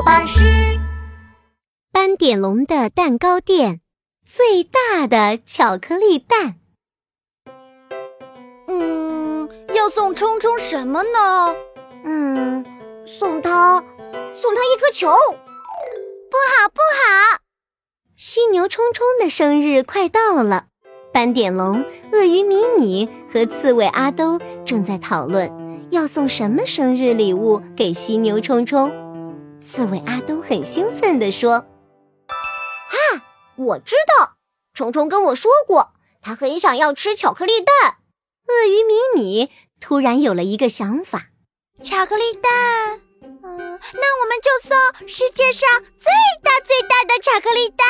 宝巴士。斑点龙的蛋糕店，最大的巧克力蛋。嗯，要送冲冲什么呢？嗯，送他，送他一颗球。不好，不好！犀牛冲冲的生日快到了，斑点龙、鳄鱼迷你和刺猬阿兜正在讨论。要送什么生日礼物给犀牛冲冲？刺猬阿东很兴奋地说：“啊，我知道，虫虫跟我说过，他很想要吃巧克力蛋。”鳄鱼米米突然有了一个想法：“巧克力蛋，嗯，那我们就送世界上最大最大的巧克力蛋。”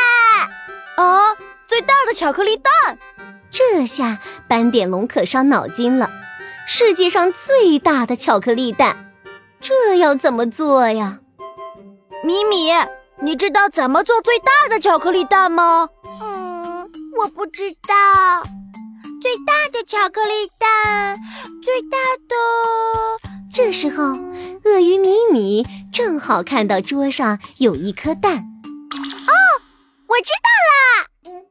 啊，最大的巧克力蛋！这下斑点龙可伤脑筋了。世界上最大的巧克力蛋，这要怎么做呀？米米，你知道怎么做最大的巧克力蛋吗？嗯，我不知道。最大的巧克力蛋，最大的。这时候，鳄鱼米米正好看到桌上有一颗蛋。哦，我知道啦！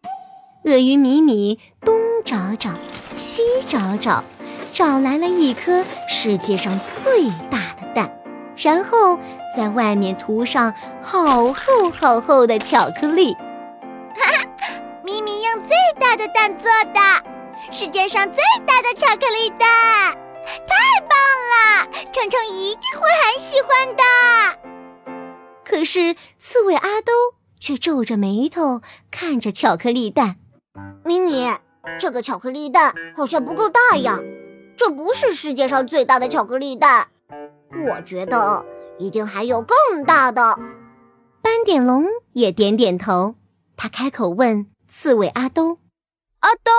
鳄鱼米米东找找，西找找。找来了一颗世界上最大的蛋，然后在外面涂上好厚好厚的巧克力。哈哈，咪咪用最大的蛋做的，世界上最大的巧克力蛋，太棒了！虫虫一定会很喜欢的。可是刺猬阿兜却皱着眉头看着巧克力蛋。咪咪，这个巧克力蛋好像不够大呀。这不是世界上最大的巧克力蛋，我觉得一定还有更大的。斑点龙也点点头，他开口问刺猬阿兜：“阿兜，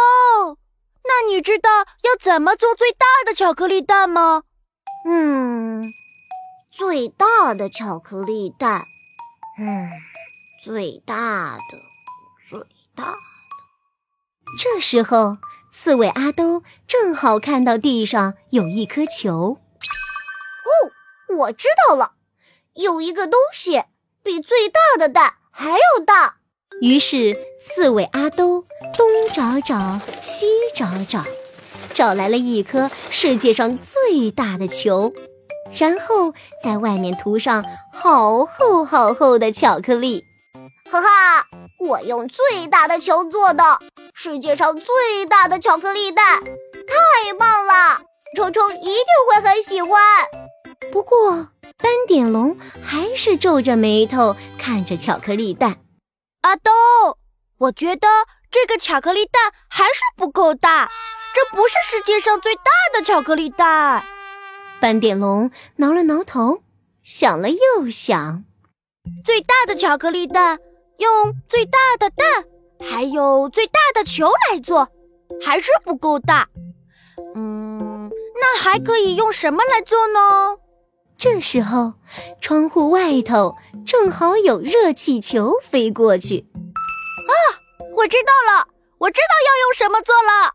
那你知道要怎么做最大的巧克力蛋吗？”“嗯，最大的巧克力蛋，嗯，最大的，最大的。”这时候。刺猬阿兜正好看到地上有一颗球，哦，我知道了，有一个东西比最大的蛋还要大。于是刺猬阿兜东找找，西找找，找来了一颗世界上最大的球，然后在外面涂上好厚好厚的巧克力。哈哈，我用最大的球做的。世界上最大的巧克力蛋，太棒了！虫虫一定会很喜欢。不过，斑点龙还是皱着眉头看着巧克力蛋。阿兜，我觉得这个巧克力蛋还是不够大，这不是世界上最大的巧克力蛋。斑点龙挠了挠头，想了又想，最大的巧克力蛋用最大的蛋。还有最大的球来做，还是不够大。嗯，那还可以用什么来做呢？这时候，窗户外头正好有热气球飞过去。啊，我知道了，我知道要用什么做了。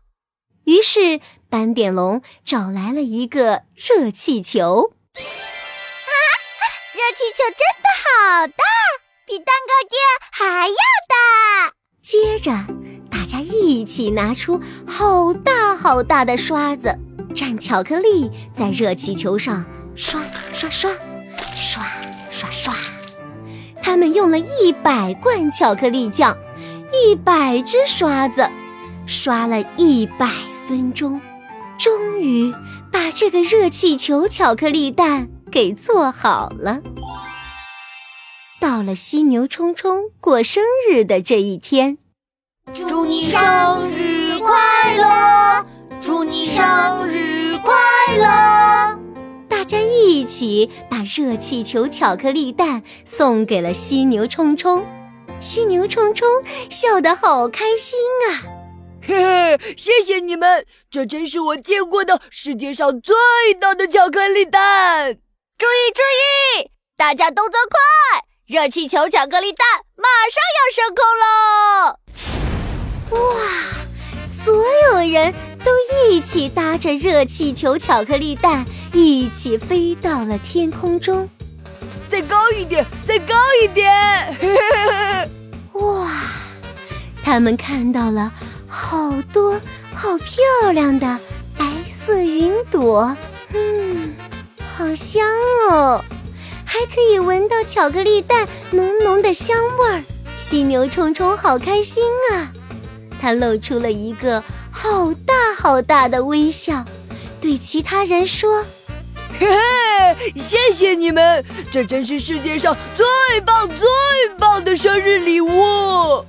于是，斑点龙找来了一个热气球。啊，热气球真的好大，比蛋糕店还要大。接着，大家一起拿出好大好大的刷子，蘸巧克力在热气球上刷刷刷，刷刷刷。他们用了一百罐巧克力酱，一百只刷子，刷了一百分钟，终于把这个热气球巧克力蛋给做好了。到了犀牛冲冲过生日的这一天，祝你生日快乐！起把热气球巧克力蛋送给了犀牛冲冲，犀牛冲冲笑得好开心啊！嘿嘿，谢谢你们，这真是我见过的世界上最大的巧克力蛋！注意注意，大家动作快！热气球巧克力蛋马上要升空喽！哇，所有人都一起搭着热气球巧克力蛋，一起飞到了天空中。再高一点，再高一点！哇，他们看到了好多好漂亮的白色云朵，嗯，好香哦，还可以闻到巧克力蛋浓浓的香味儿。犀牛冲冲好开心啊，他露出了一个好大好大的微笑，对其他人说。嘿嘿，谢谢你们，这真是世界上最棒最棒的生日礼物。